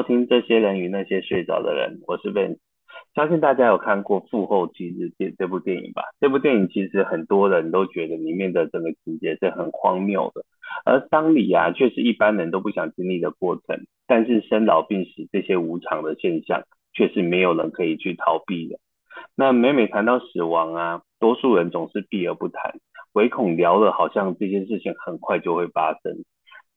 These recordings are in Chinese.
收听《这些人与那些睡着的人》，我是 Ben。相信大家有看过《父后七日》这这部电影吧？这部电影其实很多人都觉得里面的整个情节是很荒谬的，而丧礼啊，却是一般人都不想经历的过程。但是生老病死这些无常的现象，却是没有人可以去逃避的。那每每谈到死亡啊，多数人总是避而不谈，唯恐聊了，好像这件事情很快就会发生。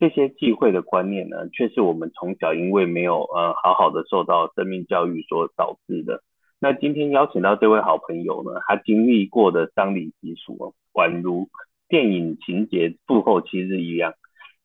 这些忌讳的观念呢，却是我们从小因为没有呃好好的受到生命教育所导致的。那今天邀请到这位好朋友呢，他经历过的丧礼习俗，宛如电影情节《复后七日》一样，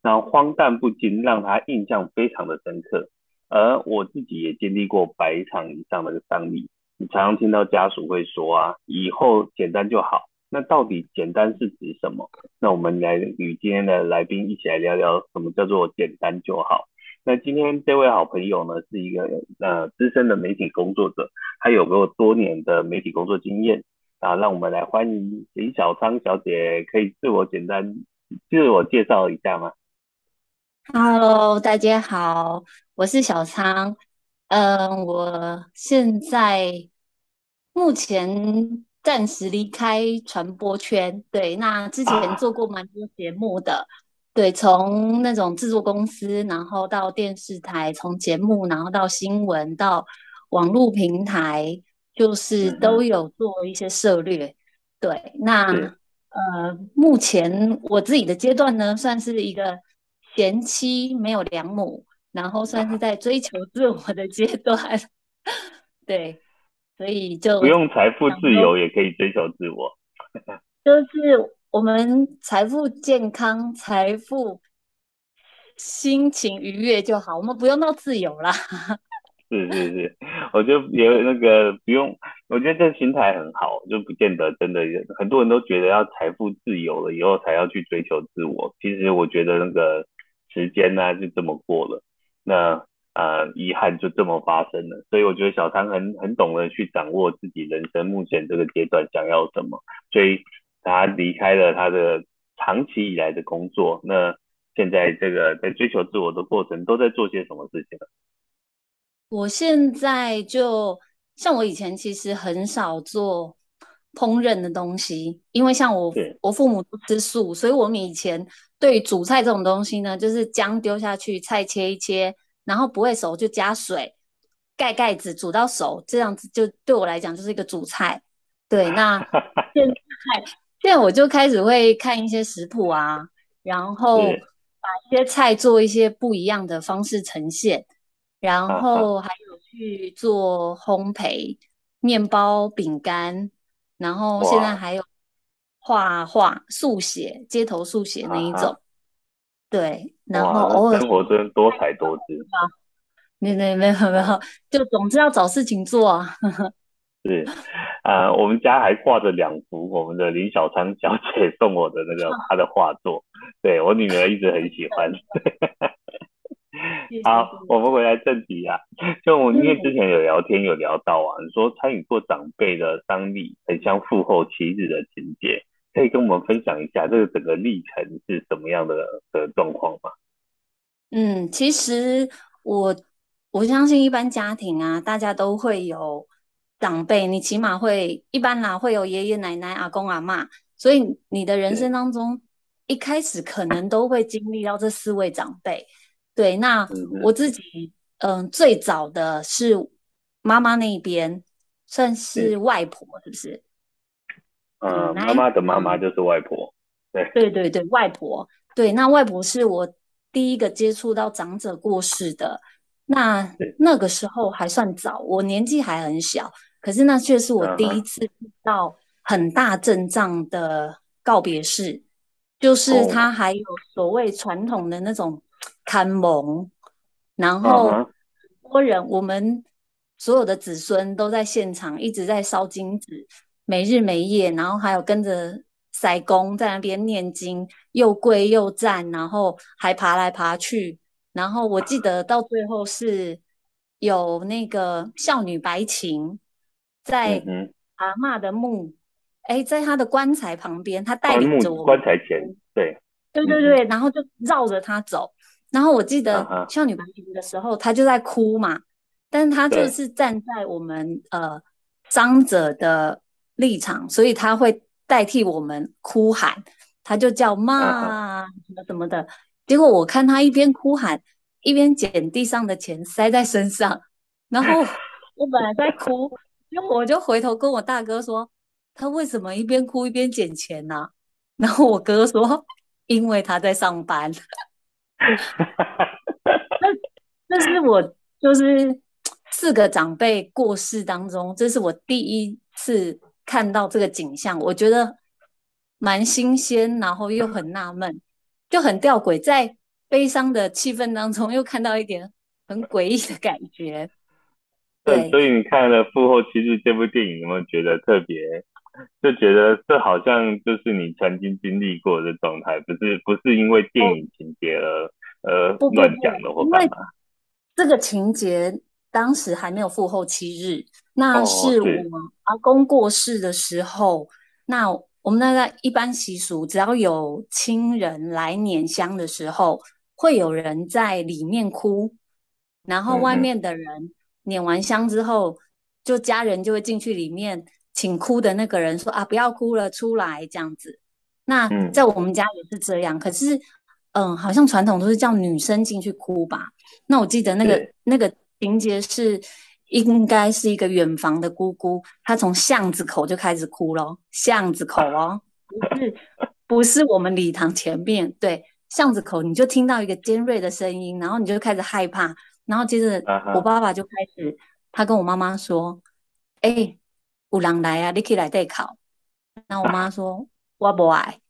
那荒诞不经，让他印象非常的深刻。而我自己也经历过百场以上的丧礼，你常常听到家属会说啊，以后简单就好。那到底简单是指什么？那我们来与今天的来宾一起来聊聊什么叫做简单就好。那今天这位好朋友呢，是一个呃资深的媒体工作者，他有过多年的媒体工作经验啊。让我们来欢迎李小仓小姐，可以自我简单自我介绍一下吗？Hello，大家好，我是小仓。嗯、我现在目前。暂时离开传播圈，对，那之前做过蛮多节目的，啊、对，从那种制作公司，然后到电视台，从节目，然后到新闻，到网络平台，就是都有做一些涉猎。对，那呃，目前我自己的阶段呢，算是一个贤妻没有良母，然后算是在追求自我的阶段，对。所以就不用财富自由也可以追求自我，就是我们财富健康、财富心情愉悦就好，我们不用到自由啦。是是是，我就有那个不用，我觉得这个心态很好，就不见得真的很多人都觉得要财富自由了以后才要去追求自我。其实我觉得那个时间呢就这么过了，那。呃，遗憾就这么发生了，所以我觉得小汤很很懂得去掌握自己人生目前这个阶段想要什么，所以他离开了他的长期以来的工作，那现在这个在追求自我的过程都在做些什么事情呢？我现在就像我以前其实很少做烹饪的东西，因为像我我父母都吃素，所以我们以前对煮菜这种东西呢，就是姜丢下去，菜切一切。然后不会熟就加水，盖盖子煮到熟，这样子就对我来讲就是一个主菜。对，那 现在现在我就开始会看一些食谱啊，然后把一些菜做一些不一样的方式呈现，然后还有去做烘焙、面包、饼干，然后现在还有画画、速写、街头速写那一种。对，然后偶尔生活真多彩多姿 啊！没没没有没有，就总是要找事情做啊。是啊、呃，我们家还挂着两幅我们的林小仓小姐送我的那个她的画作，对我女儿一直很喜欢。好，我们回来正题啊，就我们因为之前有聊天有聊到啊，你说参与过长辈的丧礼，很像父后妻子的情节。可以跟我们分享一下这个整个历程是什么样的的状况吗？嗯，其实我我相信一般家庭啊，大家都会有长辈，你起码会一般啦，会有爷爷奶奶、阿公阿嬷，所以你的人生当中一开始可能都会经历到这四位长辈。对，那我自己嗯、呃，最早的是妈妈那边，算是外婆，是不是？嗯，妈妈的妈妈就是外婆，对。对对对，外婆，对，那外婆是我第一个接触到长者过世的，那那个时候还算早，我年纪还很小，可是那却是我第一次遇到很大阵仗的告别式，就是他还有所谓传统的那种看蒙，然后很多人，我们所有的子孙都在现场一直在烧金纸。没日没夜，然后还有跟着塞公在那边念经，又跪又站，然后还爬来爬去。然后我记得到最后是有那个少女白琴在阿嬷的墓，哎、嗯，在她的棺材旁边，她带领着我们棺材前，对，对对对，然后就绕着她走。然后我记得《少女白琴》的时候，她就在哭嘛，但是她就是站在我们呃张者的立场，所以他会代替我们哭喊，他就叫骂什么什么的。结果我看他一边哭喊，一边捡地上的钱塞在身上，然后我本来在哭，然后我就回头跟我大哥说，他为什么一边哭一边捡钱呢、啊？然后我哥说，因为他在上班。那那是我就是四个长辈过世当中，这是我第一次看到这个景象，我觉得蛮新鲜，然后又很纳闷，就很吊诡，在悲伤的气氛当中 又看到一点很诡异的感觉。对，所以你看了《复后七日》这部电影，有没有觉得特别？就觉得这好像就是你曾经经历过的状态，不是不是因为电影情节而、哦、而乱讲的或干嘛？这个情节当时还没有复后七日，那是我阿公过世的时候。哦、那我们那个一般习俗，只要有亲人来拈香的时候，会有人在里面哭，然后外面的人拈完香之后，嗯、就家人就会进去里面。请哭的那个人说啊，不要哭了，出来这样子。那在我们家也是这样，嗯、可是，嗯，好像传统都是叫女生进去哭吧？那我记得那个那个情节是，应该是一个远房的姑姑，她从巷子口就开始哭咯，巷子口哦，不是不是我们礼堂前面，对，巷子口你就听到一个尖锐的声音，然后你就开始害怕，然后接着我爸爸就开始，他跟我妈妈说，哎、欸。有人来啊！你可以来代考。然后我妈说：“我不爱。”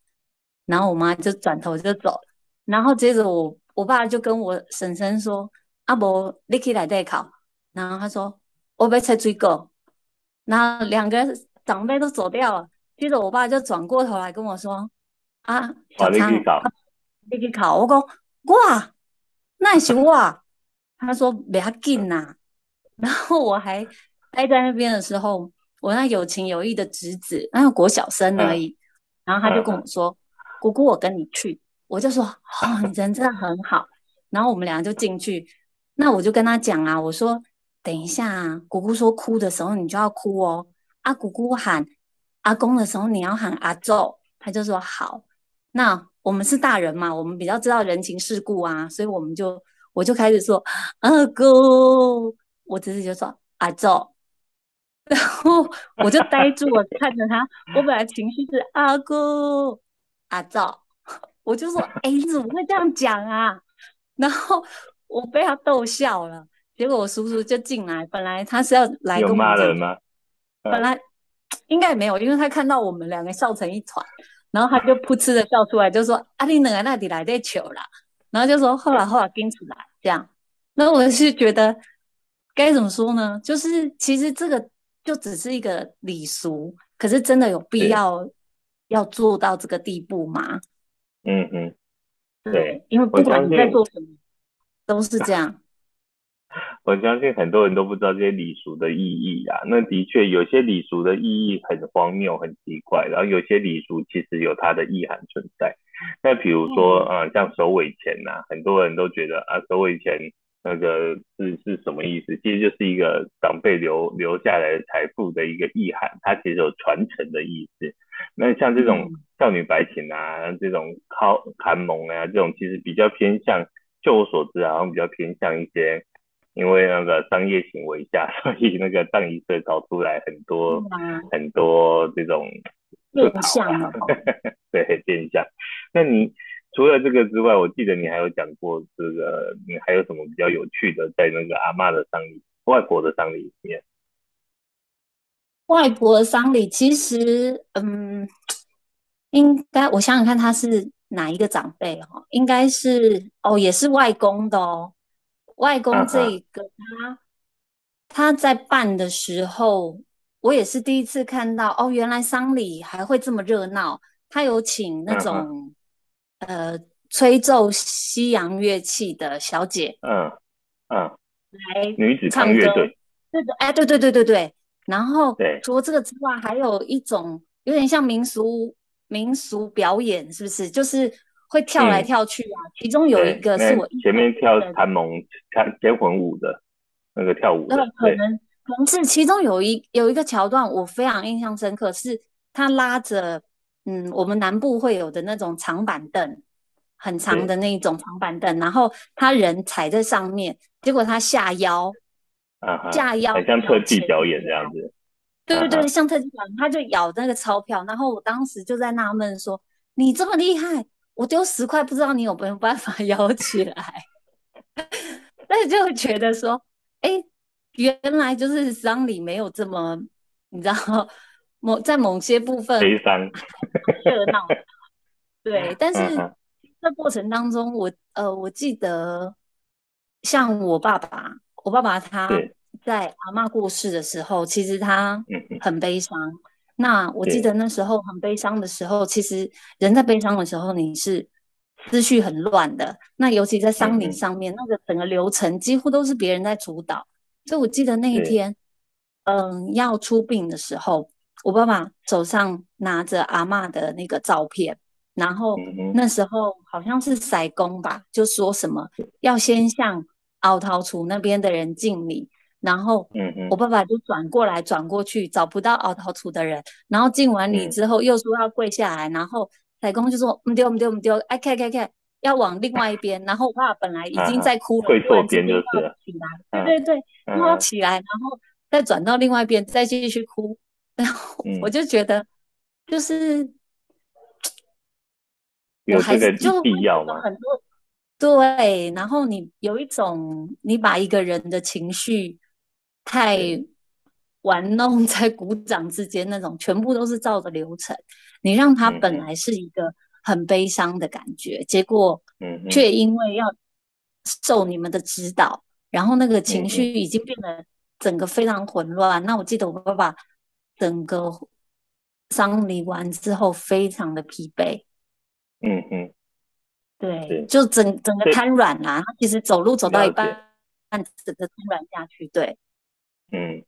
然后我妈就转头就走。然后接着我我爸就跟我婶婶说：“阿伯，你可以来代考。”然后他说：“我要吃水果。”然后两个长辈都走掉了。接着我爸就转过头来跟我说：“啊，小昌，你去考。”我讲：“哇，那是我。”他说：“不要紧呐。”然后我还待在那边的时候。我那有情有义的侄子，那个国小生而已，然后他就跟我说：“姑姑，我跟你去。”我就说：“哦，你人真的很好。”然后我们俩就进去。那我就跟他讲啊，我说：“等一下啊，姑姑说哭的时候你就要哭哦。啊，姑姑喊阿公的时候你要喊阿祖。”他就说：“好。”那我们是大人嘛，我们比较知道人情世故啊，所以我们就我就开始说：“阿公。”我侄子就说：“阿祖。”然后我就呆住了，看着他。我本来情绪是阿哥、阿照，我就说：“哎，你怎么会这样讲啊？”然后我被他逗笑了。结果我叔叔就进来，本来他是要来跟我骂人吗？本来应该也没有，因为他看到我们两个笑成一团，然后他就噗嗤的笑出来，就说：“阿你两个那里来的球啦。”然后就说：“后来后来跟出来这样。”那我是觉得该怎么说呢？就是其实这个。就只是一个礼俗，可是真的有必要要做到这个地步吗？嗯嗯，对，因为不管你在做什么，都是这样。我相信很多人都不知道这些礼俗的意义啊。那的确有些礼俗的意义很荒谬、很奇怪，然后有些礼俗其实有它的意涵存在。那比如说，啊、嗯，像首尾钱呐，很多人都觉得啊，首尾钱。那个是是什么意思？其实就是一个长辈留留下来的财富的一个意涵，它其实有传承的意思。那像这种少女白琴啊，这种靠看蒙啊，这种其实比较偏向，就我所知啊，好像比较偏向一些，因为那个商业行为下，所以那个葬仪社搞出来很多、嗯、很多这种变相的，对变相。那你？除了这个之外，我记得你还有讲过这个，你还有什么比较有趣的，在那个阿嬷的丧礼、外婆的丧礼里面？外婆的丧礼其实，嗯，应该我想想看，他是哪一个长辈哦？应该是哦，也是外公的哦。外公这个他、啊、他在办的时候，我也是第一次看到哦，原来丧礼还会这么热闹。他有请那种。啊呃，吹奏西洋乐器的小姐，嗯嗯，来女子唱乐队，对对，哎，对对对对对。然后，除了这个之外，还有一种有点像民俗民俗表演，是不是？就是会跳来跳去啊。嗯、其中有一个是我前面跳弹蒙看天魂舞的那个跳舞的，可能可能是其中有一有一个桥段，我非常印象深刻，是他拉着嗯，我们南部会有的那种长板凳，很长的那种长板凳，然后他人踩在上面，结果他下腰，啊、下腰很像特技表演这样子。对对对，像特技表演，他就咬那个钞票，然后我当时就在纳闷说：“你这么厉害，我丢十块，不知道你有没有办法 摇起来？” 但是就觉得说：“哎，原来就是丧礼没有这么，你知道，某在某些部分悲伤热闹。”对，但是这过程当中，我呃，我记得像我爸爸，我爸爸他。在阿妈过世的时候，其实他很悲伤。嗯、那我记得那时候很悲伤的时候，其实人在悲伤的时候，你是思绪很乱的。那尤其在丧礼上面，嗯、那个整个流程几乎都是别人在主导。所以我记得那一天，嗯，要出殡的时候，我爸爸手上拿着阿嬷的那个照片，然后那时候好像是塞公吧，就说什么要先向凹桃厝那边的人敬礼。然后，我爸爸就转过来转过去，找不到凹桃厝的人。然后敬完礼之后，又说要跪下来。然后太公就说：“唔丢唔丢唔丢，哎，看看看，要往另外一边。”然后我爸爸本来已经在哭了，跪错边就是起来，对对对，然后起来，然后再转到另外一边，再继续哭。然后我就觉得，就是我还是就必要吗？很多对，然后你有一种，你把一个人的情绪。太玩弄在鼓掌之间，那种全部都是照着流程。你让他本来是一个很悲伤的感觉，嗯、结果却因为要受你们的指导，然后那个情绪已经变得整个非常混乱。嗯、那我记得我爸爸整个丧礼完之后非常的疲惫。嗯嗯，对，就整整个瘫软啦。他其实走路走到一半，整个瘫软下去。对。嗯，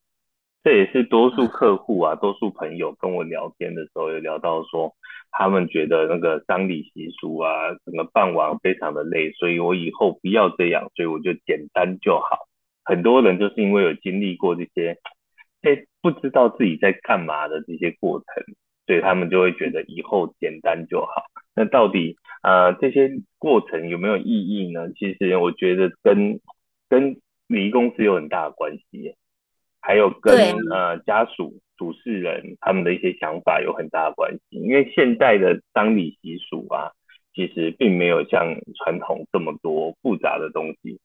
这也是多数客户啊，多数朋友跟我聊天的时候，有聊到说，他们觉得那个丧礼习俗啊，整个办完非常的累，所以我以后不要这样，所以我就简单就好。很多人就是因为有经历过这些，哎，不知道自己在干嘛的这些过程，所以他们就会觉得以后简单就好。那到底呃这些过程有没有意义呢？其实我觉得跟跟礼仪公司有很大的关系。还有跟呃家属、主事人他们的一些想法有很大的关系，因为现在的丧礼习俗啊，其实并没有像传统这么多复杂的东西。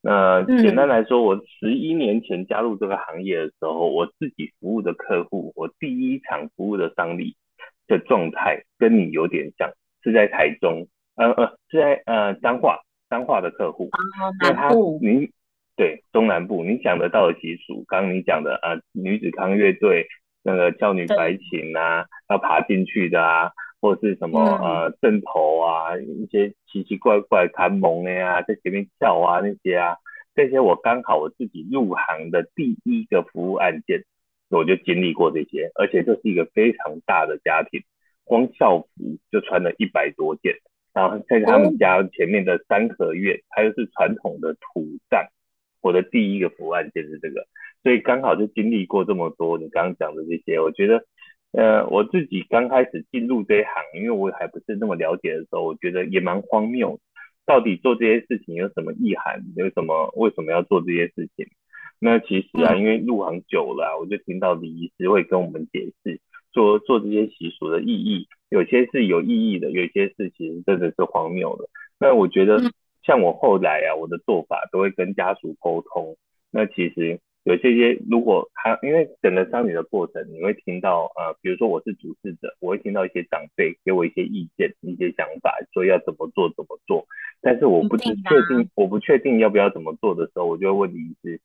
那简单来说，我十一年前加入这个行业的时候，我自己服务的客户，我第一场服务的丧礼的状态跟你有点像，是在台中，呃呃，是在呃彰化彰化的客户，那他您。对，中南部你想得到的习俗，刚刚你讲的啊，女子康乐队那个教女白琴啊，要爬进去的啊，或者是什么呃正头啊，一些奇奇怪怪看蒙的呀，在前面跳啊那些啊，这些我刚好我自己入行的第一个服务案件，我就经历过这些，而且这是一个非常大的家庭，光校服就穿了一百多件，然后在他们家前面的三合院，它又是传统的土葬。我的第一个服务案件是这个，所以刚好就经历过这么多你刚刚讲的这些，我觉得，呃，我自己刚开始进入这一行，因为我还不是那么了解的时候，我觉得也蛮荒谬，到底做这些事情有什么意涵？有什么为什么要做这些事情？那其实啊，因为入行久了啊，我就听到礼仪师会跟我们解释，说做这些习俗的意义，有些是有意义的，有些事情真的是荒谬的。那我觉得。像我后来啊，我的做法都会跟家属沟通。那其实有些些，如果他因为整个丧礼的过程，你会听到呃，比如说我是主事者，我会听到一些长辈给我一些意见、一些想法，说要怎么做怎么做。但是我不是确定，我不确定要不要怎么做的时候，我就会问礼仪师，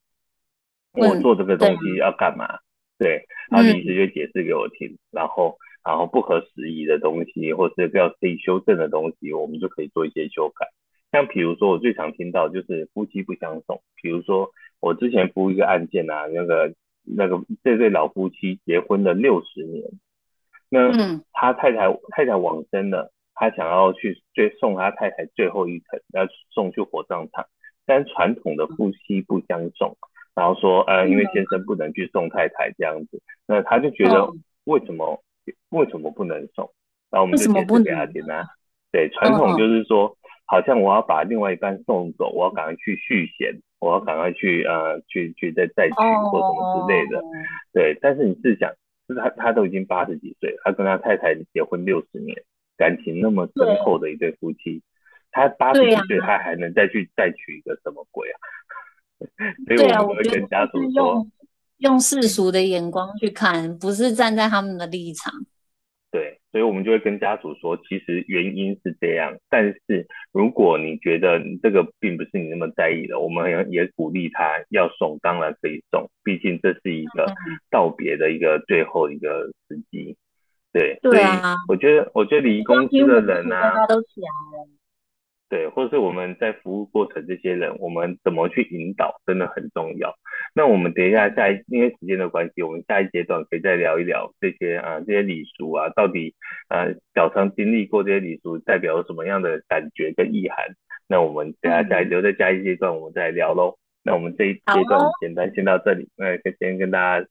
我做这个东西要干嘛？对，然后礼仪师就解释给我听，然后然后不合时宜的东西，或是不要可以修正的东西，我们就可以做一些修改。像比如说，我最常听到就是夫妻不相送。比如说，我之前服务一个案件啊，那个那个这对老夫妻结婚了六十年，那他太太太太往生了，他想要去最送他太太最后一程，要送去火葬场，但传统的夫妻不相送，然后说呃，因为先生不能去送太太这样子，那他就觉得为什么为什么不能送？然后我们就解释给他听啊，对，传统就是说，好像我要把另外一半送走，我要赶快去续弦，我要赶快去呃去去再再娶或什么之类的，对，但是你试想。就是他，他都已经八十几岁了，他跟他太太结婚六十年，感情那么深厚的一对夫妻，他八十几岁，他还能再去再娶一个什么鬼啊？所以我们会跟家属说，用世俗的眼光去看，不是站在他们的立场。对，所以我们就会跟家属说，其实原因是这样，但是如果你觉得你这个并不是你那么在意的，我们也也鼓励他要送，当然可以送，毕竟这是一个道别的一个最后一个时机。对，对啊，我觉得，我觉得礼仪公司的人啊，大家都想对，或者是我们在服务过程这些人，我们怎么去引导，真的很重要。那我们等一下下一，因为时间的关系，我们下一阶段可以再聊一聊这些啊，这些礼俗啊，到底呃小仓经历过这些礼俗代表什么样的感觉跟意涵？那我们等一下再留在下一阶段我们再聊喽。那我们这一阶段简单先到这里，那先跟大家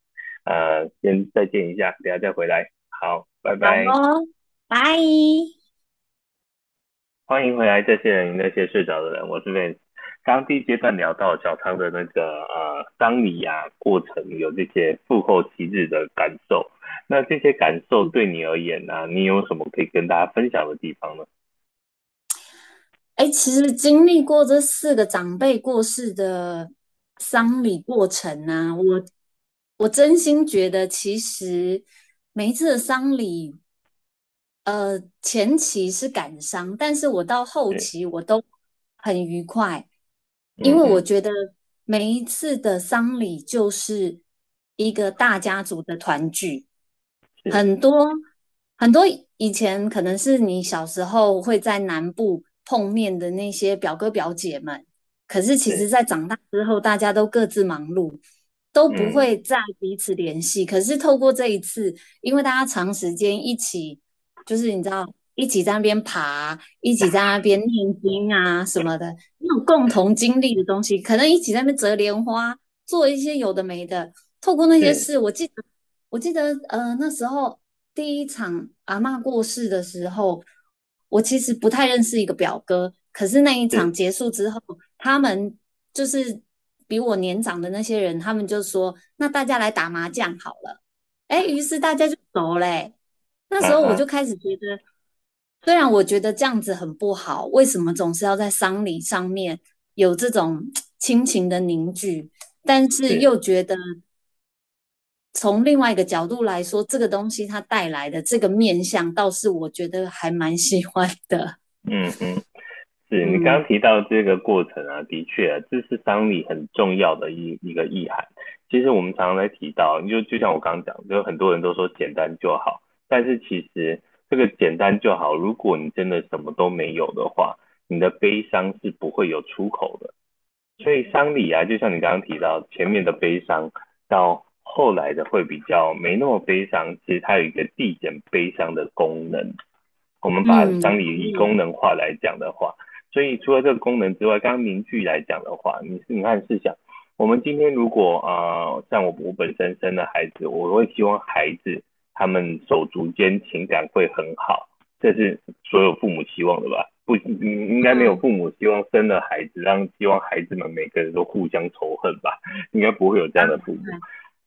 呃先再见一下，等下再回来。好，拜拜。拜。欢迎回来，这些人那些睡着的人，我是 Vance。刚第一阶段聊到小仓的那个呃丧礼啊过程，有这些父后七日的感受。那这些感受对你而言呢、你有什么可以跟大家分享的地方呢？哎，其实经历过这四个长辈过世的丧礼过程呢、我我真心觉得，其实每一次的丧礼。呃，前期是感伤，但是我到后期我都很愉快，因为我觉得每一次的丧礼就是一个大家族的团聚，很多很多以前可能是你小时候会在南部碰面的那些表哥表姐们，可是其实在长大之后，大家都各自忙碌，都不会再彼此联系。可是透过这一次，因为大家长时间一起。就是你知道，一起在那边爬，一起在那边念经啊什么的，那种共同经历的东西，可能一起在那边折莲花，做一些有的没的。透过那些事，我记得，我记得，呃，那时候第一场阿嬷过世的时候，我其实不太认识一个表哥，可是那一场结束之后，他们就是比我年长的那些人，他们就说，那大家来打麻将好了。哎，于是大家就走嘞。那时候我就开始觉得，虽然我觉得这样子很不好，为什么总是要在丧礼上面有这种亲情的凝聚？但是又觉得，从另外一个角度来说，这个东西它带来的这个面相，倒是我觉得还蛮喜欢的。嗯嗯，是你刚刚提到这个过程啊，的确啊，这是丧礼很重要的一一个意涵。其实我们常常在提到，就就像我刚刚讲，就很多人都说简单就好。但是其实这个简单就好。如果你真的什么都没有的话，你的悲伤是不会有出口的。所以丧礼啊，就像你刚刚提到，前面的悲伤到后来的会比较没那么悲伤。其实它有一个递减悲伤的功能。我们把丧礼以功能化来讲的话，所以除了这个功能之外，刚刚凝聚来讲的话，你是你看试想，我们今天如果啊、像我我本身生的孩子，我会希望孩子。他们手足间情感会很好，这是所有父母希望的吧？不，应应该没有父母希望生了孩子，让希望孩子们每个人都互相仇恨吧？应该不会有这样的父母。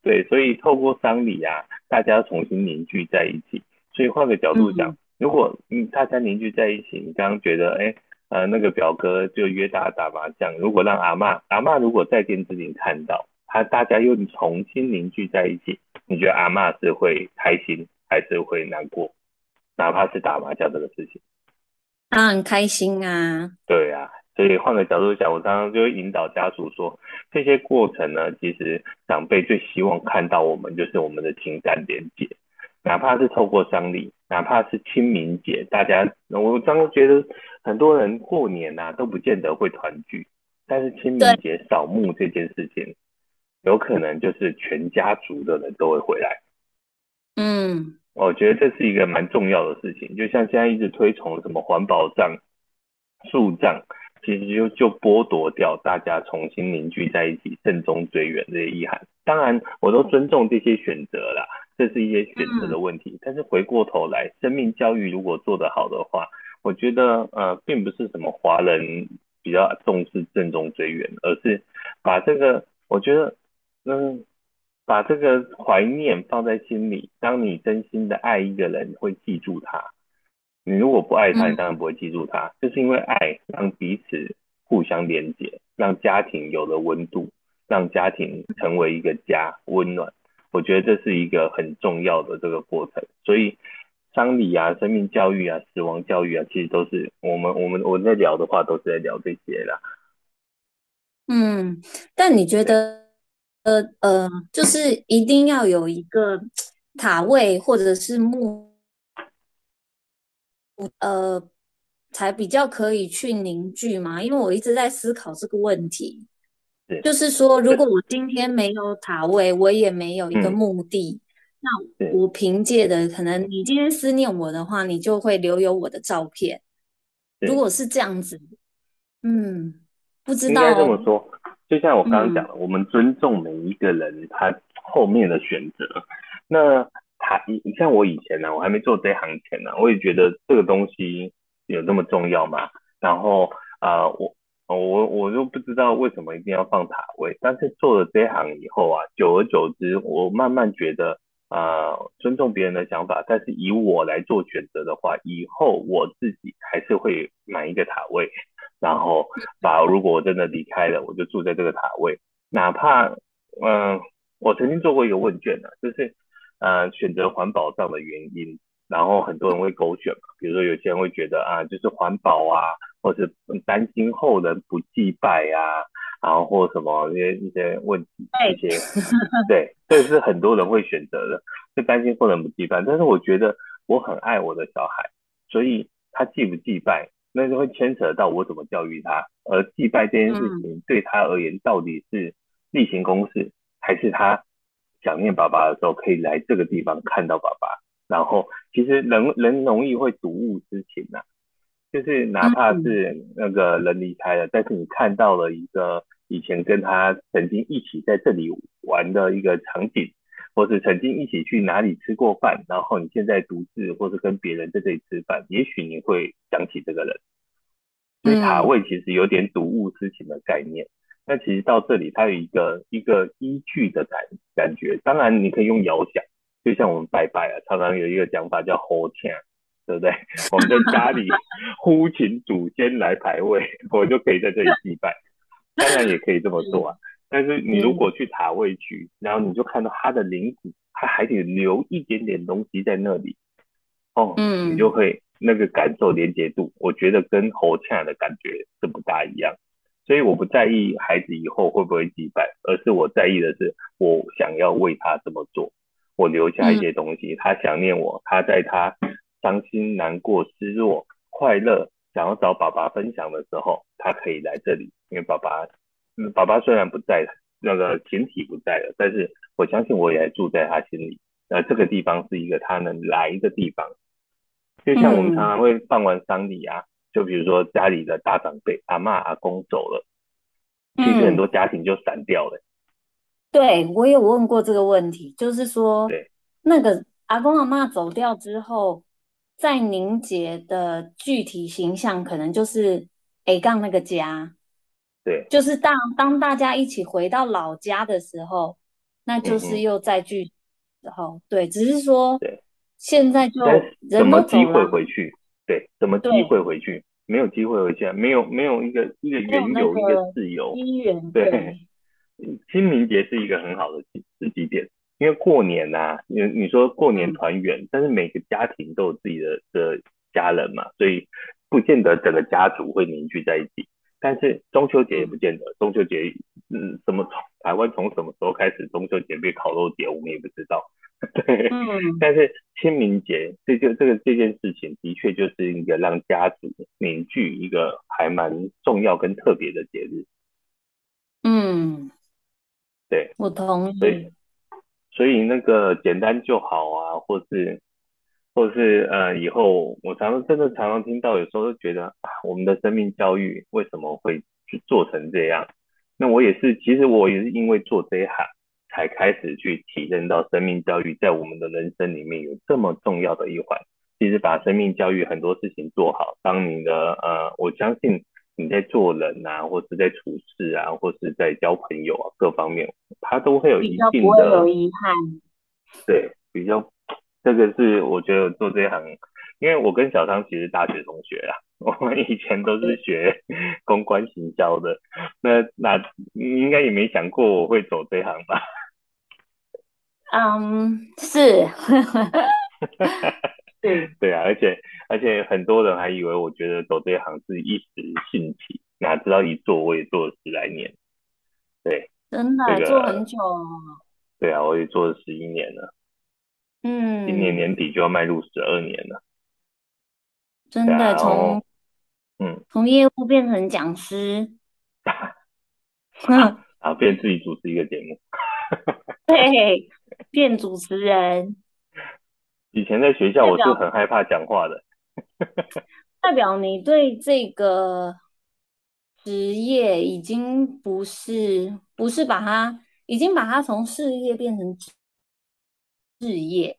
对，所以透过丧礼啊，大家重新凝聚在一起。所以换个角度讲，如果嗯大家凝聚在一起，你刚刚觉得哎呃那个表哥就约大家打麻将，如果让阿嬷阿嬷如果在电视里看到，他大家又重新凝聚在一起。你觉得阿嬷是会开心还是会难过？哪怕是打麻将这个事情，他很开心啊。对啊，所以换个角度讲，我刚刚就会引导家属说，这些过程呢，其实长辈最希望看到我们就是我们的情感连结，哪怕是透过丧礼，哪怕是清明节，大家我刚刚觉得很多人过年呐、啊、都不见得会团聚，但是清明节扫墓这件事情。有可能就是全家族的人都会回来，嗯，我觉得这是一个蛮重要的事情，就像现在一直推崇什么环保葬、树葬，其实就就剥夺掉大家重新凝聚在一起、慎终追远这些意涵。当然，我都尊重这些选择啦，这是一些选择的问题。但是回过头来，生命教育如果做得好的话，我觉得呃，并不是什么华人比较重视慎终追远，而是把这个，我觉得嗯。把这个怀念放在心里，当你真心的爱一个人，会记住他。你如果不爱他，你当然不会记住他。就、嗯、是因为爱，让彼此互相连接，让家庭有了温度，让家庭成为一个家，温暖。我觉得这是一个很重要的这个过程。所以，丧礼啊、生命教育啊、死亡教育啊，其实都是我们我们我们在聊的话，都是在聊这些啦。嗯，但你觉得？呃呃，就是一定要有一个塔位或者是木，呃，才比较可以去凝聚嘛。因为我一直在思考这个问题，就是说，如果我今天没有塔位，我也没有一个目的，那我凭借的可能，你今天思念我的话，你就会留有我的照片。如果是这样子，嗯，不知道。应该这么说。就像我刚刚讲的，嗯，我们尊重每一个人他后面的选择。那他，你像我以前呢，啊，我还没做这行前呢，啊，我也觉得这个东西有那么重要吗？然后啊，呃，我我我就不知道为什么一定要放塔位。但是做了这行以后啊，久而久之，我慢慢觉得啊，呃，尊重别人的想法，但是以我来做选择的话，以后我自己还是会买一个塔位。然后把，如果我真的离开了，我就住在这个塔位，哪怕嗯、呃，我曾经做过一个问卷呢、啊，就是呃选择环保葬的原因，然后很多人会勾选嘛，比如说有些人会觉得啊，就是环保啊，或是担心后人不祭拜啊，然后或什么一些一些问题，一些 对，这是很多人会选择的，就担心后人不祭拜，但是我觉得我很爱我的小孩，所以他祭不祭拜。那就会牵扯到我怎么教育他，而祭拜这件事情对他而言到底是例行公事，还是他想念爸爸的时候可以来这个地方看到爸爸？然后其实人人容易会睹物思情呐、啊，就是哪怕是那个人离开了，但是你看到了一个以前跟他曾经一起在这里玩的一个场景。或是曾经一起去哪里吃过饭，然后你现在独自或是跟别人在这里吃饭，也许你会想起这个人。所以塔位其实有点睹物思情的概念。那、嗯、其实到这里，它有一个一个依据的感感觉。当然你可以用遥想，就像我们拜拜啊，常常有一个讲法叫呼请，对不对？我们在家里呼请祖先来排位，我就可以在这里祭拜。当然也可以这么做啊。但是你如果去塔位去，然后你就看到他的灵骨，他还得留一点点东西在那里，哦，嗯，你就会那个感受连接度，我觉得跟侯恰的感觉是不大一样。所以我不在意孩子以后会不会祭拜，而是我在意的是我想要为他这么做，我留下一些东西，他想念我，他在他伤心、难过、失落、快乐，想要找爸爸分享的时候，他可以来这里，因为爸爸。嗯，爸爸虽然不在了，那个形体不在了，但是我相信我也还住在他心里。那这个地方是一个他能来的地方，就像我们常常会办完丧礼啊，就比如说家里的大长辈阿嬷阿公走了，其实很多家庭就散掉了。对，我有问过这个问题，就是说，对，那个阿公阿妈走掉之后，在凝结的具体形象，可能就是 A 杠那个家。对，就是当当大家一起回到老家的时候，那就是又再聚然后、嗯、对，只是说，对，现在就什么机会回去？对，什么机会回去？没有机会回去，没有没有一个一个缘由一个自由机缘。对，清明节是一个很好的时机点，因为过年呐、啊，你你说过年团圆、嗯，但是每个家庭都有自己的的家人嘛，所以不见得整个家族会凝聚在一起。但是中秋节也不见得，中秋节，嗯，什么从台湾从什么时候开始中秋节变烤肉节，我们也不知道。对，嗯。但是清明节这就这个这件事情，的确就是一个让家族凝聚一个还蛮重要跟特别的节日。嗯，对，我同意。所以，所以那个简单就好啊，或是或者是呃以后我常常真的常常听到，有时候都觉得啊，我们的生命教育为什么会去做成这样？那我也是，其实我也是因为做这一行，才开始去体认到生命教育在我们的人生里面有这么重要的一环。其实把生命教育很多事情做好，当你的呃，我相信你在做人啊，或是在处事啊，或是在交朋友啊，各方面，他都会有一定的，不会有遗憾。对，比较这个是我觉得做这一行，因为我跟小汤其实大学同学啊，我们以前都是学公关行销的，那那你应该也没想过我会走这一行吧？嗯，是。对 对啊，而且而且很多人还以为我觉得走这一行是一时兴起，哪知道一做我也做了十来年。对，真的、这个、做很久。对啊，我也做了十一年了。嗯，今年年底就要迈入十二年了。真的从嗯从业务变成讲师，然后变自己主持一个节目。对，变主持人。以前在学校我是很害怕讲话的，代表你对这个职业已经不是不是把它已经把它从事业变成职业，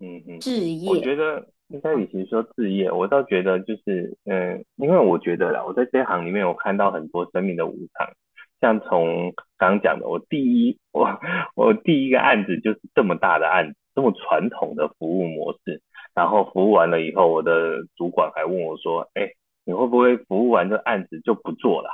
嗯嗯，置业。我觉得应该与其说置业，我倒觉得就是嗯，因为我觉得啦，我在这行里面我看到很多生命的无常，像从刚刚讲的，我第一我我第一个案子就是这么大的案子。这么传统的服务模式，然后服务完了以后，我的主管还问我说：“哎，你会不会服务完这案子就不做了？”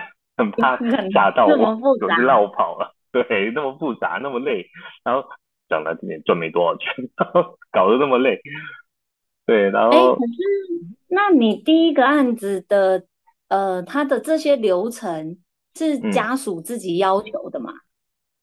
很怕 吓到我，我就绕跑了。对，那么复杂，那么累，然后讲来这边赚没多少钱，搞得那么累。对，然后，哎，可是那你第一个案子的呃，他的这些流程是家属自己要求的吗？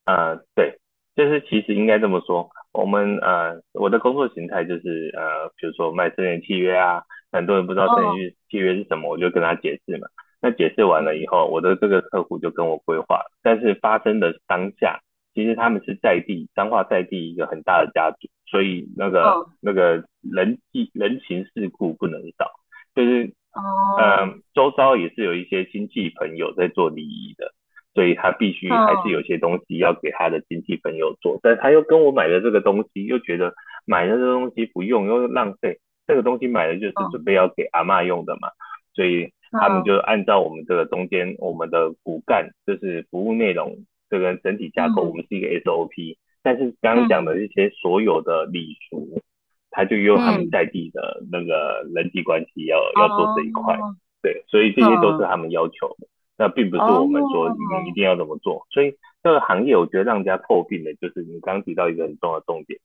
嗯、呃，对，就是其实应该这么说。我们呃，我的工作形态就是呃，比如说卖证券契约啊，很多人不知道证券契约是什么，我就跟他解释嘛。那解释完了以后，我的这个客户就跟我规划。但是发生的当下，其实他们是在地彰化在地一个很大的家族，所以那个那个人际人情世故不能少，就是呃，周遭也是有一些亲戚朋友在做礼仪的。所以他必须还是有些东西要给他的亲戚朋友做，但他又跟我买的这个东西，又觉得买的这个东西不用，又浪费。这个东西买的就是准备要给阿嬷用的嘛，所以他们就按照我们这个中间我们的骨干，就是服务内容这个整体架构，我们是一个 SOP。但是刚刚讲的一些所有的礼俗，他就用他们在地的那个人际关系要要做这一块，对，所以这些都是他们要求的。那并不是我们说你一定要怎么做，oh. 所以这个行业我觉得让人家诟病的就是你刚刚提到一个很重要的重点，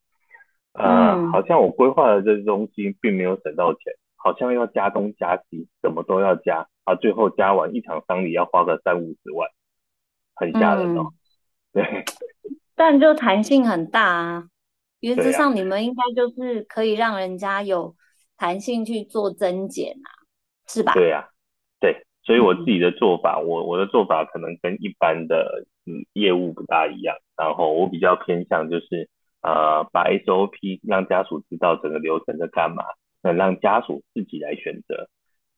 呃，mm. 好像我规划的这些东西并没有省到钱，好像要加东加西，什么都要加，啊，最后加完一场丧礼要花个三五十万，很吓人哦。Mm. 对，但就弹性很大啊，原则上你们应该就是可以让人家有弹性去做增减啊，是吧？对呀、啊，对。所以我自己的做法，我我的做法可能跟一般的嗯业务不大一样，然后我比较偏向就是呃把 SOP 让家属知道整个流程在干嘛，那让家属自己来选择。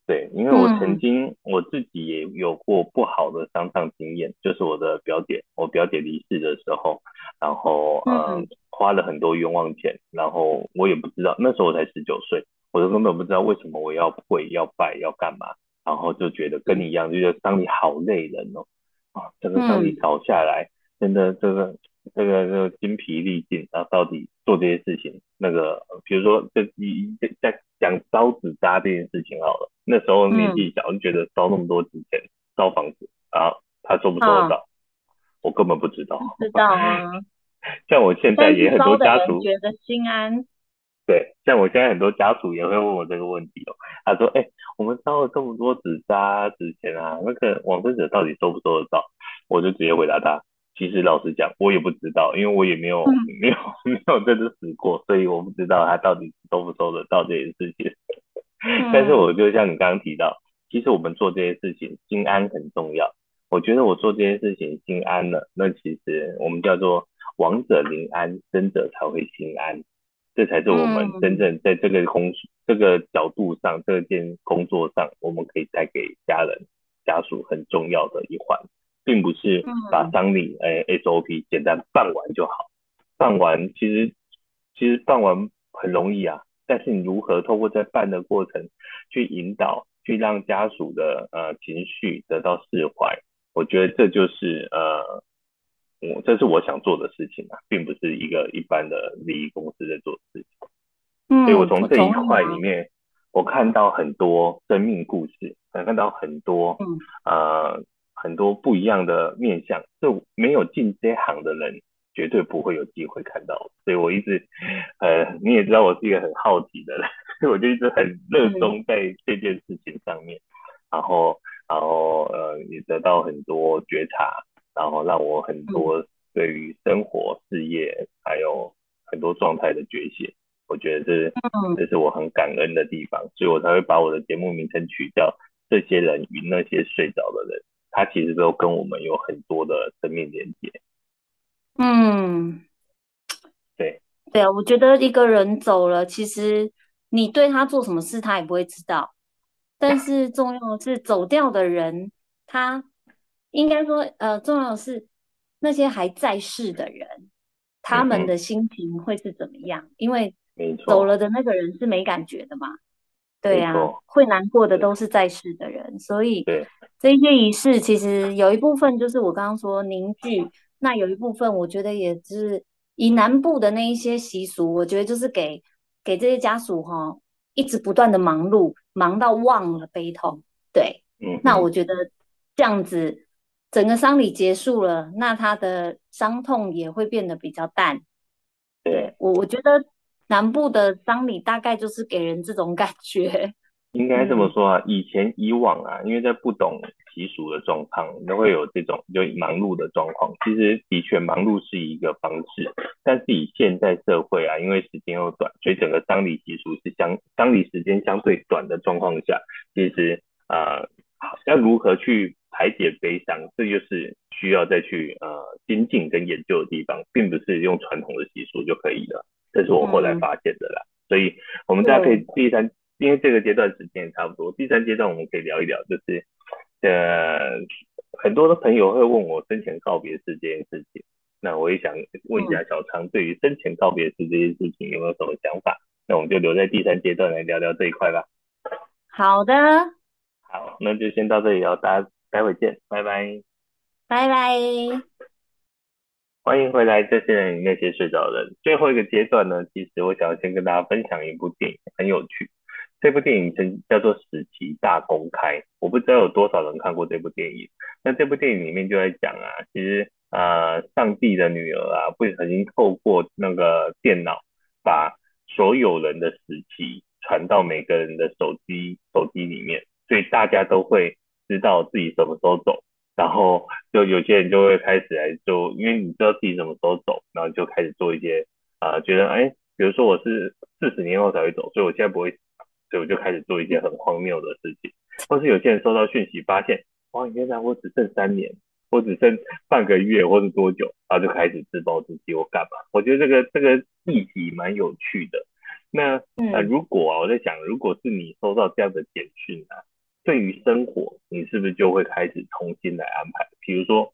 对，因为我曾经我自己也有过不好的丧葬经验，就是我的表姐，我表姐离世的时候，然后呃花了很多冤枉钱，然后我也不知道，那时候我才十九岁，我都根本不知道为什么我要跪要拜要干嘛。然后就觉得跟你一样，就觉得丧礼好累人哦，啊，这个丧礼搞下来，真的这个这个这个精疲力尽，然后到底做这些事情，那个比如说这一在讲烧纸扎这件事情好了，那时候年纪小，就觉得烧那么多纸钱烧房子啊，他收不收得到？我根本不知道，知道啊，像我现在也很多家属觉得心安。对，像我现在很多家属也会问我这个问题哦。他说：“哎、欸，我们烧了这么多纸扎、纸钱啊，那个往生者到底收不收得到？”我就直接回答他：“其实老实讲，我也不知道，因为我也没有、嗯、没有没有真的死过，所以我不知道他到底收不收得到这件事情。嗯、但是我就像你刚刚提到，其实我们做这些事情心安很重要。我觉得我做这件事情心安了，那其实我们叫做亡者临安，生者才会心安。”这才是我们真正在这个工、嗯、这个角度上，这件工作上，我们可以带给家人家属很重要的一环，并不是把丧礼诶 SOP 简单办完就好，办完其实其实办完很容易啊，但是你如何透过在办的过程去引导，去让家属的呃情绪得到释怀，我觉得这就是呃。我这是我想做的事情啊，并不是一个一般的礼仪公司在做的事情。嗯，所以我从这一块里面，我看到很多生命故事，能看到很多嗯呃很多不一样的面相，就没有进这行的人绝对不会有机会看到。所以我一直呃你也知道我是一个很好奇的人，所以我就一直很热衷在这件事情上面，然后然后呃也得到很多觉察。然后让我很多对于生活、事业还有很多状态的觉醒，我觉得这是这是我很感恩的地方，所以我才会把我的节目名称取叫“这些人与那些睡着的人”，他其实都跟我们有很多的生命连接。嗯，对对啊，我觉得一个人走了，其实你对他做什么事，他也不会知道，但是重要的是走掉的人，他。应该说，呃，重要的是那些还在世的人，他们的心情会是怎么样？嗯、因为走了的那个人是没感觉的嘛，对呀、啊，会难过的都是在世的人，所以这些仪式其实有一部分就是我刚刚说凝聚，那有一部分我觉得也是以南部的那一些习俗，我觉得就是给给这些家属哈，一直不断的忙碌，忙到忘了悲痛，对，嗯，那我觉得这样子。整个丧礼结束了，那他的伤痛也会变得比较淡。对，我，我觉得南部的丧礼大概就是给人这种感觉。应该这么说啊，以前以往啊，因为在不懂习俗的状况，都会有这种就忙碌的状况。其实的确忙碌是一个方式，但是以现在社会啊，因为时间又短，所以整个丧礼习俗是相丧礼时间相对短的状况下，其实啊、呃，要如何去排解悲伤，这就是需要再去呃精进跟研究的地方，并不是用传统的习俗就可以了。这是我后来发现的啦。嗯、所以，我们大家可以第三，因为这个阶段时间也差不多，第三阶段我们可以聊一聊，就是呃很多的朋友会问我生前告别式这件事情，那我也想问一下小昌，对于生前告别式这件事情有没有什么想法？那我们就留在第三阶段来聊聊这一块吧。好的，好，那就先到这里了，大家。待会见，拜拜，拜拜，欢迎回来。这些人与那些睡着的人，最后一个阶段呢，其实我想要先跟大家分享一部电影，很有趣。这部电影称叫做《死期大公开》，我不知道有多少人看过这部电影。那这部电影里面就在讲啊，其实啊、呃，上帝的女儿啊，不小心透过那个电脑，把所有人的死期传到每个人的手机手机里面，所以大家都会。知道自己什么时候走，然后就有些人就会开始来做，因为你知道自己什么时候走，然后就开始做一些啊、呃，觉得哎，比如说我是四十年后才会走，所以我现在不会，所以我就开始做一些很荒谬的事情。或是有些人收到讯息，发现哇，原来我只剩三年，我只剩半个月或是多久，然后就开始自暴自弃，我干嘛？我觉得这个这个议题蛮有趣的。那那如果啊，我在想，如果是你收到这样的简讯啊。对于生活，你是不是就会开始重新来安排？比如说，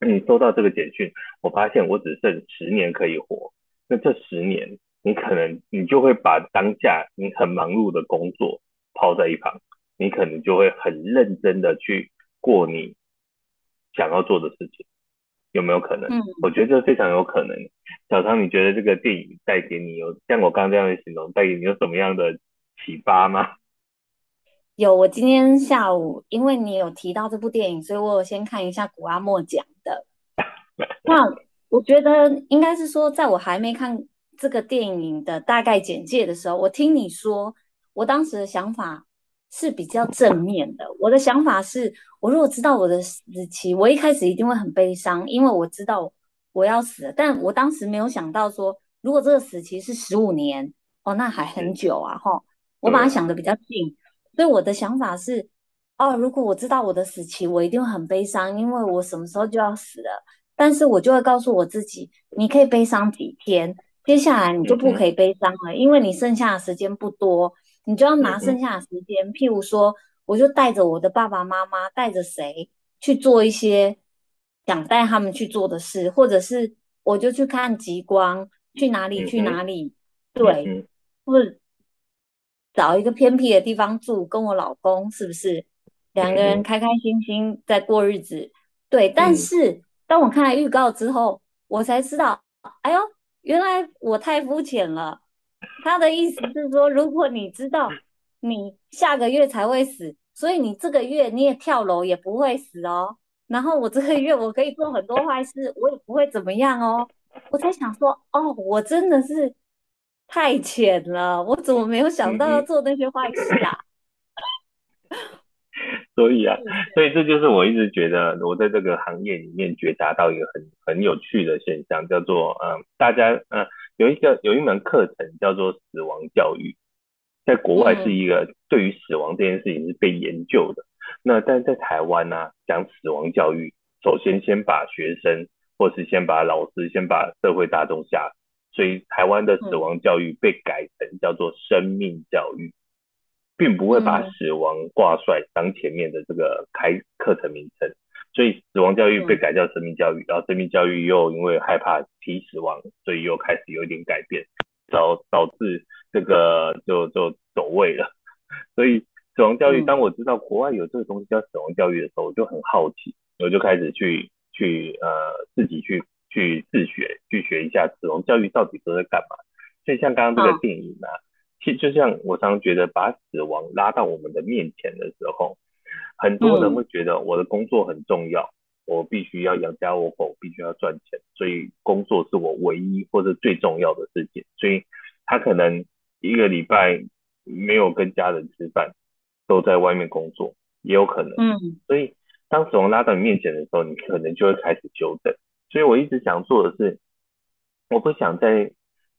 你收到这个简讯，我发现我只剩十年可以活，那这十年，你可能你就会把当下你很忙碌的工作抛在一旁，你可能就会很认真的去过你想要做的事情，有没有可能？嗯，我觉得这非常有可能。小昌，你觉得这个电影带给你有像我刚刚这样的形容，带给你有什么样的启发吗？有，我今天下午因为你有提到这部电影，所以我有先看一下古阿莫讲的。那我觉得应该是说，在我还没看这个电影的大概简介的时候，我听你说，我当时的想法是比较正面的。我的想法是，我如果知道我的死期，我一开始一定会很悲伤，因为我知道我要死了。但我当时没有想到说，如果这个死期是十五年，哦，那还很久啊，哈。我把它想的比较近。所以我的想法是，哦，如果我知道我的死期，我一定会很悲伤，因为我什么时候就要死了。但是我就会告诉我自己，你可以悲伤几天，接下来你就不可以悲伤了，嗯、因为你剩下的时间不多，你就要拿剩下的时间，嗯、譬如说，我就带着我的爸爸妈妈，带着谁去做一些想带他们去做的事，或者是我就去看极光，去哪里去哪里，嗯、对，嗯、或者找一个偏僻的地方住，跟我老公是不是两个人开开心心在过日子？对，但是。嗯当我看了预告之后，我才知道，哎呦，原来我太肤浅了。他的意思是说，如果你知道你下个月才会死，所以你这个月你也跳楼也不会死哦。然后我这个月我可以做很多坏事，我也不会怎么样哦。我在想说，哦，我真的是太浅了，我怎么没有想到要做那些坏事啊？所以啊，所以这就是我一直觉得我在这个行业里面觉察到一个很很有趣的现象，叫做嗯，大家嗯有一个有一门课程叫做死亡教育，在国外是一个对于死亡这件事情是被研究的。那但在台湾呢、啊，讲死亡教育，首先先把学生或是先把老师先把社会大众吓，所以台湾的死亡教育被改成叫做生命教育。并不会把死亡挂帅当前面的这个开课程名称，所以死亡教育被改叫生命教育，然后生命教育又因为害怕提死亡，所以又开始有一点改变，导导致这个就就走位了。所以死亡教育，当我知道国外有这个东西叫死亡教育的时候，我就很好奇，我就开始去去呃自己去去自学，去学一下死亡教育到底都在干嘛。所以像刚刚这个电影呢、啊。其实就像我常常觉得，把死亡拉到我们的面前的时候，很多人会觉得我的工作很重要，我必须要养家活口，必须要赚钱，所以工作是我唯一或者最重要的事情。所以他可能一个礼拜没有跟家人吃饭，都在外面工作，也有可能。嗯。所以当死亡拉到你面前的时候，你可能就会开始纠正。所以我一直想做的是，我不想再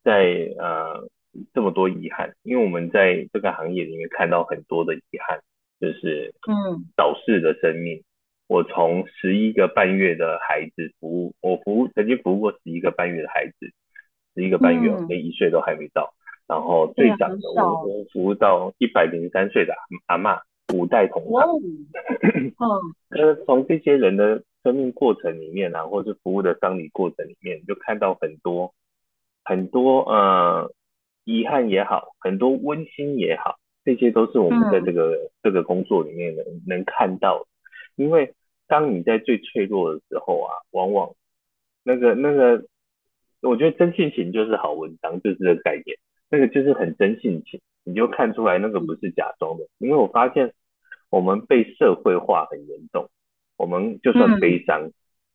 在呃。这么多遗憾，因为我们在这个行业里面看到很多的遗憾，就是嗯，早逝的生命。嗯、我从十一个半月的孩子服务，我服务曾经服务过十一个半月的孩子，十一个半月连一岁都还没到。嗯、然后最长的我我服务到一百零三岁的阿嬷，五代同堂。嗯，呃，从这些人的生命过程里面啊，或是服务的丧礼过程里面，就看到很多很多呃。遗憾也好，很多温馨也好，这些都是我们在这个、嗯、这个工作里面能能看到的。因为当你在最脆弱的时候啊，往往那个那个，我觉得真性情就是好文章，就是这个概念。那个就是很真性情，你就看出来那个不是假装的。因为我发现我们被社会化很严重，我们就算悲伤，嗯、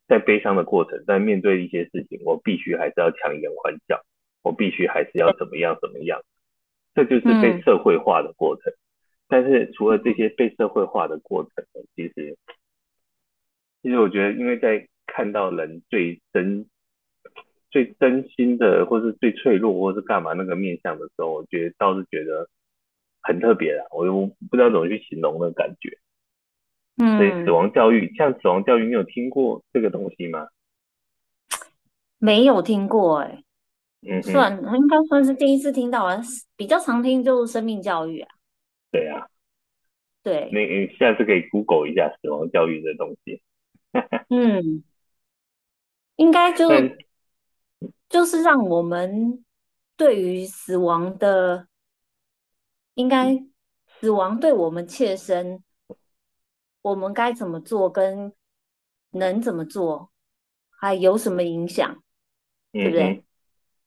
在悲伤的过程，在面对一些事情，我必须还是要强颜欢笑。我必须还是要怎么样怎么样，这就是被社会化的过程。嗯、但是除了这些被社会化的过程，其实，其实我觉得，因为在看到人最真、最真心的，或是最脆弱，或是干嘛那个面相的时候，我觉得倒是觉得很特别啦。我又不知道怎么去形容那个感觉。嗯。对死亡教育，像死亡教育，你有听过这个东西吗？没有听过哎、欸。嗯，算应该算是第一次听到啊，比较常听就是生命教育啊。对啊，对，你你下次可以 Google 一下死亡教育的东西。嗯，应该就就是让我们对于死亡的，应该死亡对我们切身，我们该怎么做，跟能怎么做，还有什么影响，嗯、对不对？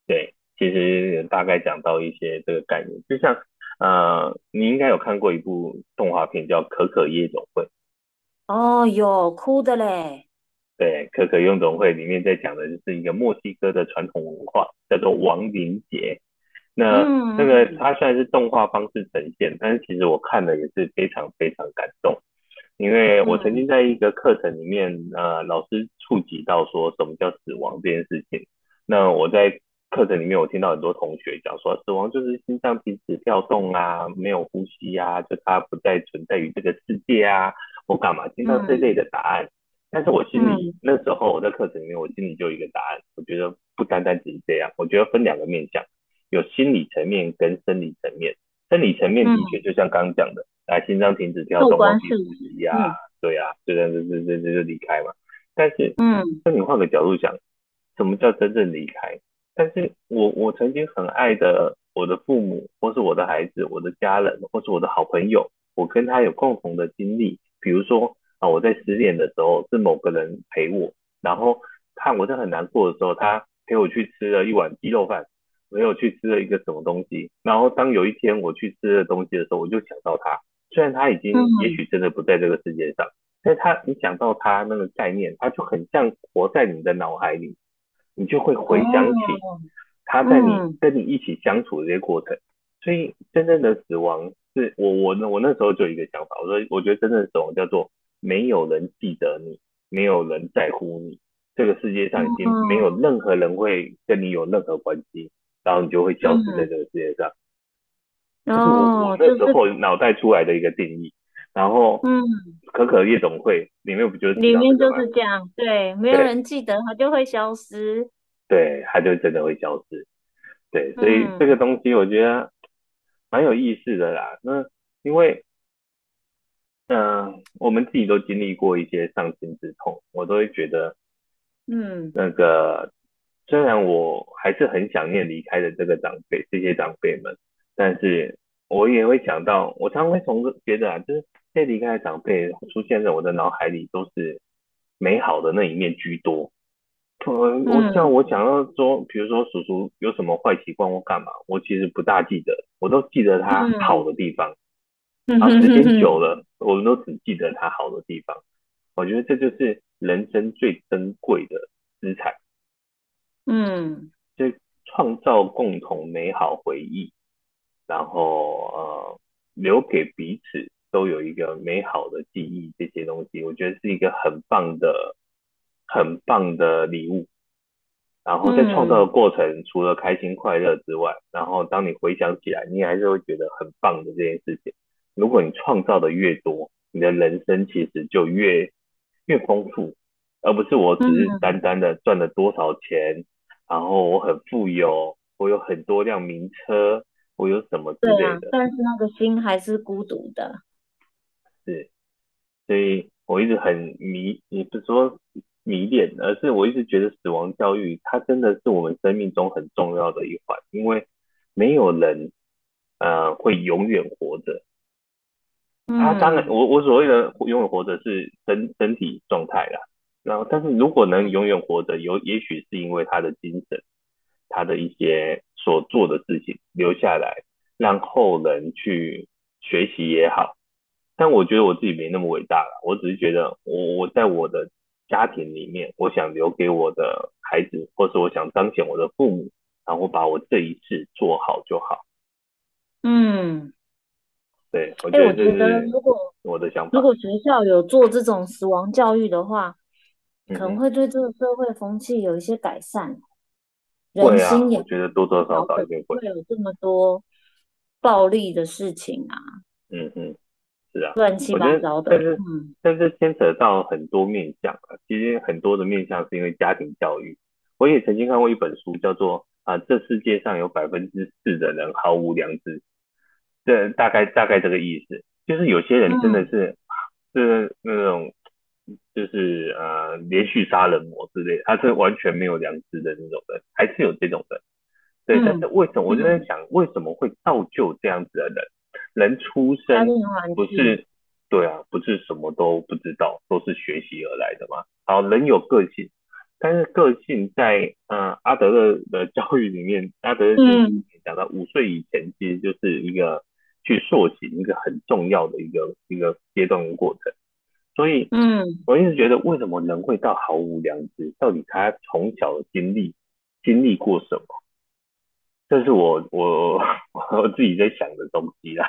对，其实大概讲到一些这个概念，就像呃，你应该有看过一部动画片叫《可可夜总会》。哦，有哭的嘞。对，《可可夜总会》里面在讲的就是一个墨西哥的传统文化，叫做亡灵节。那这、嗯、个它虽然是动画方式呈现，但是其实我看了也是非常非常感动，因为我曾经在一个课程里面，呃，老师触及到说什么叫死亡这件事情。那我在课程里面，我听到很多同学讲说，死亡就是心脏停止跳动啊，没有呼吸啊，就它不再存在于这个世界啊，我干嘛？听到这类的答案，但是我心里、嗯、那时候我在课程里面，我心里就有一个答案，我觉得不单单只是这样，我觉得分两个面向，有心理层面跟生理层面。生理层面的确就像刚刚讲的，来、嗯、心脏停止跳动，呼吸呀，对呀、啊，就这样就就就就离开嘛。但是，嗯，那你换个角度想，什么叫真正离开？但是我我曾经很爱的我的父母，或是我的孩子，我的家人，或是我的好朋友，我跟他有共同的经历。比如说啊，我在失恋的时候是某个人陪我，然后看我在很难过的时候，他陪我去吃了一碗鸡肉饭，陪我去吃了一个什么东西。然后当有一天我去吃的东西的时候，我就想到他，虽然他已经也许真的不在这个世界上，但他你想到他那个概念，他就很像活在你的脑海里。你就会回想起他在你跟你一起相处的这些过程，所以真正的死亡是我我那我那时候就有一个想法，我说我觉得真正的死亡叫做没有人记得你，没有人在乎你，这个世界上已经没有任何人会跟你有任何关系，然后你就会消失在这个世界上。这是我我那时候脑袋出来的一个定义。然后，嗯，可可夜总会里面不就是里面就是这样，对，没有人记得它就会消失，对，它就真的会消失，对，所以这个东西我觉得蛮有意思的啦。那因为，嗯、呃，我们自己都经历过一些丧心之痛，我都会觉得，嗯，那个虽然我还是很想念离开的这个长辈，这些长辈们，但是我也会想到，我常常会从觉得啊，就是。这离开的长辈出现在我的脑海里，都是美好的那一面居多。嗯，我像我想要说，比如说叔叔有什么坏习惯或干嘛，我其实不大记得，我都记得他好的地方。然后时间久 了，我们都只记得他好的地方。我觉得这就是人生最珍贵的资产。嗯，就创造共同美好回忆，然后呃，留给彼此。都有一个美好的记忆，这些东西我觉得是一个很棒的、很棒的礼物。然后在创造的过程，嗯、除了开心快乐之外，然后当你回想起来，你还是会觉得很棒的这件事情。如果你创造的越多，你的人生其实就越越丰富，而不是我只是单单的赚了多少钱，嗯、然后我很富有，我有很多辆名车，我有什么之类的。对啊，但是那个心还是孤独的。是，所以我一直很迷，也不是说迷恋，而是我一直觉得死亡教育它真的是我们生命中很重要的一环，因为没有人呃会永远活着。他当然，我我所谓的永远活着是身身体状态啦，然后但是如果能永远活着，有也许是因为他的精神，他的一些所做的事情留下来，让后人去学习也好。但我觉得我自己没那么伟大了，我只是觉得我我在我的家庭里面，我想留给我的孩子，或是我想彰显我的父母，然后把我这一世做好就好。嗯，对，我觉得这是如果我的想法，如果学校有做这种死亡教育的话，可能会对这个社会风气有一些改善。人心也我觉得多多少少一定会会有这么多暴力的事情啊。嗯嗯。是啊，乱七八糟的，但是但是牵扯到很多面向啊。其实很多的面向是因为家庭教育。我也曾经看过一本书，叫做啊，这世界上有百分之四的人毫无良知。这大概大概这个意思，就是有些人真的是、嗯、是那种就是呃连续杀人魔之类的，他是完全没有良知的那种人，还是有这种人。对，嗯、但是为什么我就在想，为什么会造就这样子的人？人出生不是，对啊，不是什么都不知道，都是学习而来的嘛。好，人有个性，但是个性在嗯、呃、阿德勒的教育里面，阿德勒讲到五岁以前，其实就是一个去塑形一个很重要的一个一个阶段的过程。所以，嗯，我一直觉得为什么人会到毫无良知？到底他从小的经历经历过什么？这是我我我自己在想的东西啦。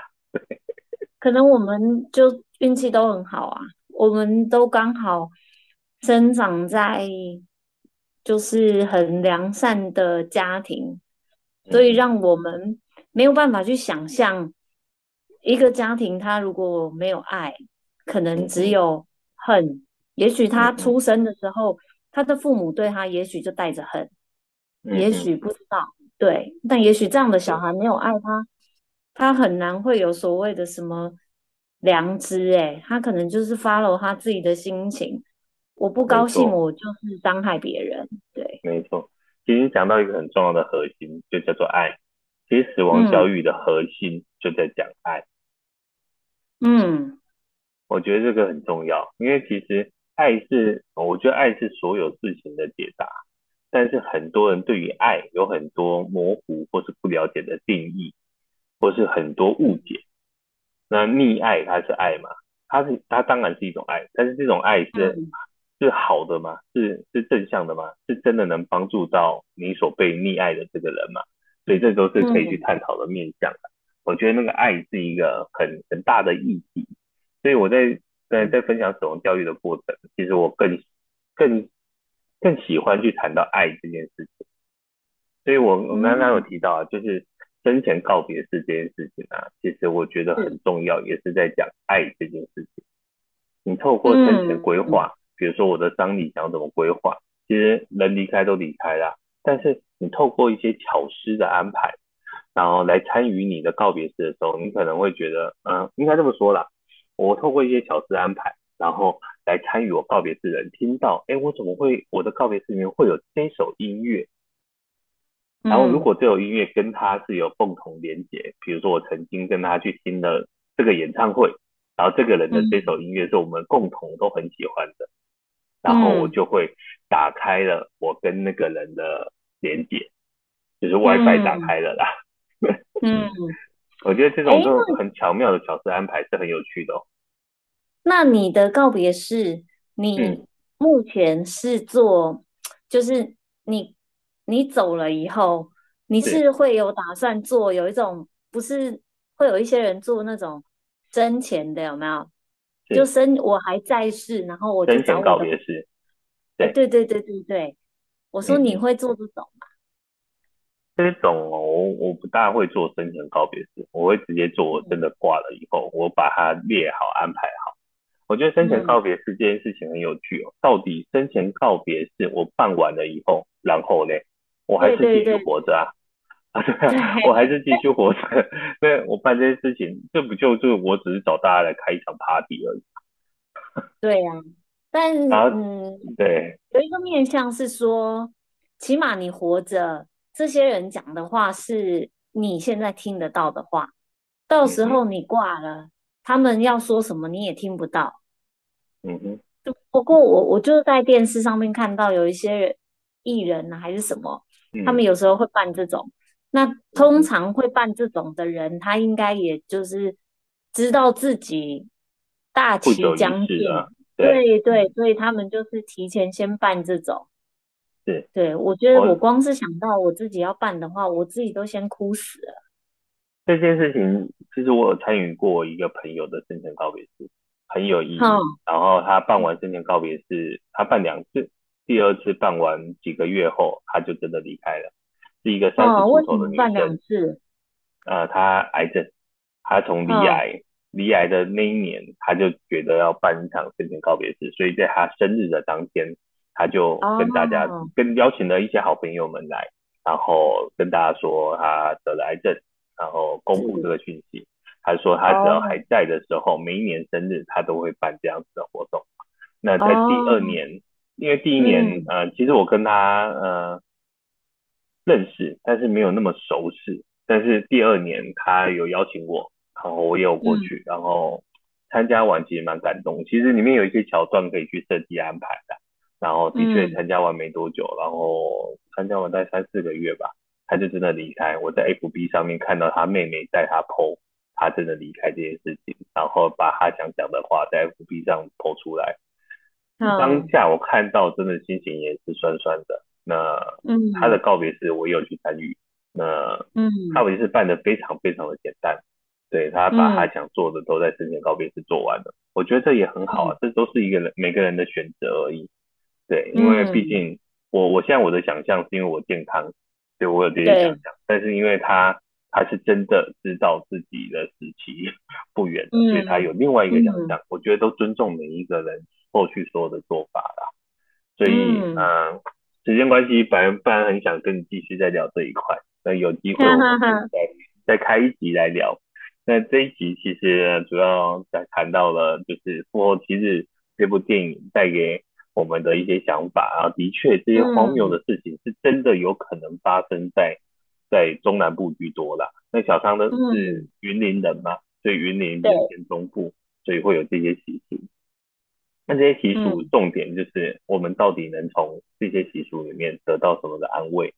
可能我们就运气都很好啊，我们都刚好生长在就是很良善的家庭，所以让我们没有办法去想象一个家庭，他如果没有爱，可能只有恨，也许他出生的时候，嗯、他的父母对他也许就带着恨，嗯、也许不知道，对，但也许这样的小孩没有爱他，他很难会有所谓的什么良知，哎，他可能就是 follow 他自己的心情，我不高兴，我就是伤害别人，对，没错。其实讲到一个很重要的核心，就叫做爱。其实死亡教育的核心就在讲爱。嗯，我觉得这个很重要，因为其实爱是，我觉得爱是所有事情的解答。但是很多人对于爱有很多模糊或是不了解的定义，或是很多误解。那溺爱它是爱吗？它是，它当然是一种爱，但是这种爱是。嗯是好的吗？是是正向的吗？是真的能帮助到你所被溺爱的这个人吗？所以这都是可以去探讨的面向的。嗯、我觉得那个爱是一个很很大的议题，所以我在在在分享死亡教育的过程，其实我更更更喜欢去谈到爱这件事情。所以我我刚刚有提到啊，就是生前告别式这件事情啊，其实我觉得很重要，也是在讲爱这件事情。你透过生前规划。比如说我的丧礼想要怎么规划，其实人离开都离开了，但是你透过一些巧思的安排，然后来参与你的告别式的时候，你可能会觉得，嗯，应该这么说啦，我透过一些小事安排，然后来参与我告别式的人听到，哎，我怎么会我的告别式里面会有这首音乐？然后如果这首音乐跟他是有共同连结，比如说我曾经跟他去听了这个演唱会，然后这个人的这首音乐是我们共同都很喜欢的。然后我就会打开了我跟那个人的连接，嗯、就是 WiFi 打开了啦。嗯，我觉得这种就很巧妙的巧思安排是很有趣的哦。那你的告别式，你目前是做，就是你你走了以后，你是会有打算做有一种，不是会有一些人做那种生前的有没有？就生我还在世，然后我就找我告别式。对对对对对对，我说你会做这种吗？这种哦，我我不大会做生前告别式，我会直接做我真的挂了以后，我把它列好安排好。我觉得生前告别式这件事情很有趣哦。到底生前告别式我办完了以后，然后呢，我还是继续活着啊？啊，对啊，我还是继续活着。那我办这件事情，这不就是我只是找大家来开一场 party 而已？对呀、啊，但嗯，对，有一个面向是说，起码你活着，这些人讲的话是你现在听得到的话。到时候你挂了，嗯、他们要说什么你也听不到。嗯哼。不过我我就是在电视上面看到有一些艺人啊，还是什么，嗯、他们有时候会办这种。那通常会办这种的人，他应该也就是知道自己大旗将近，对对，所以他们就是提前先办这种。对对，我觉得我光是想到我自己要办的话，我自己都先哭死了。这件事情其实我有参与过一个朋友的生前告别式，很有意义。嗯、然后他办完生前告别式，他办两次，第二次办完几个月后，他就真的离开了。是一个三十出头的女生，哦、呃，她癌症，他从离癌，罹、哦、癌的那一年，他就觉得要办一场生前告别式，所以在他生日的当天，她就跟大家、哦、跟邀请了一些好朋友们来，然后跟大家说他得了癌症，然后公布这个讯息。他说他只要还在的时候，哦、每一年生日他都会办这样子的活动。那在第二年，哦、因为第一年，嗯、呃，其实我跟他，呃。认识，但是没有那么熟识。但是第二年他有邀请我，然后我也有过去，嗯、然后参加完其实蛮感动。其实里面有一些桥段可以去设计安排的。然后的确参加完没多久，嗯、然后参加完大概三四个月吧，他就真的离开。我在 FB 上面看到他妹妹带他 PO，他真的离开这件事情，然后把他想讲的话在 FB 上 PO 出来。嗯、当下我看到真的心情也是酸酸的。那嗯，他的告别式我也有去参与。那嗯，告别式办的非常非常的简单，对，他把他想做的都在生前告别式做完了。我觉得这也很好啊，这都是一个人每个人的选择而已。对，因为毕竟我我现在我的想象是因为我健康，所以我有这些想象。但是因为他他是真的知道自己的时期 不远，所以他有另外一个想象。我觉得都尊重每一个人后续所有的做法啦。所以，嗯、呃，时间关系，反正不然很想跟你继续再聊这一块，那有机会我们 再再开一集来聊。那这一集其实主要在谈到了就是《复活七日》这部电影带给我们的一些想法啊，的确这些荒谬的事情是真的有可能发生在在中南部居多啦。那小汤的是云林人嘛，所以云林偏中部，所以会有这些习俗。那这些习俗重点就是我们到底能从这些习俗里面得到什么的安慰？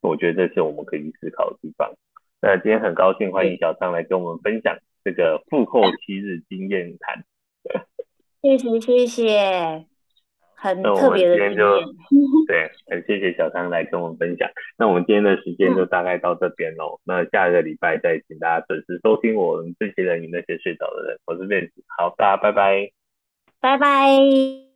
我觉得这是我们可以思考的地方。那今天很高兴欢迎小张来跟我们分享这个复后七日经验谈。谢 谢谢谢，很特别的经验。那我们今天就对，很谢谢小张来跟我们分享。那我们今天的时间就大概到这边喽。那下一个礼拜再请大家准时收听我们这些人与那些睡着的人。我是 Vince，好，大家拜拜。拜拜。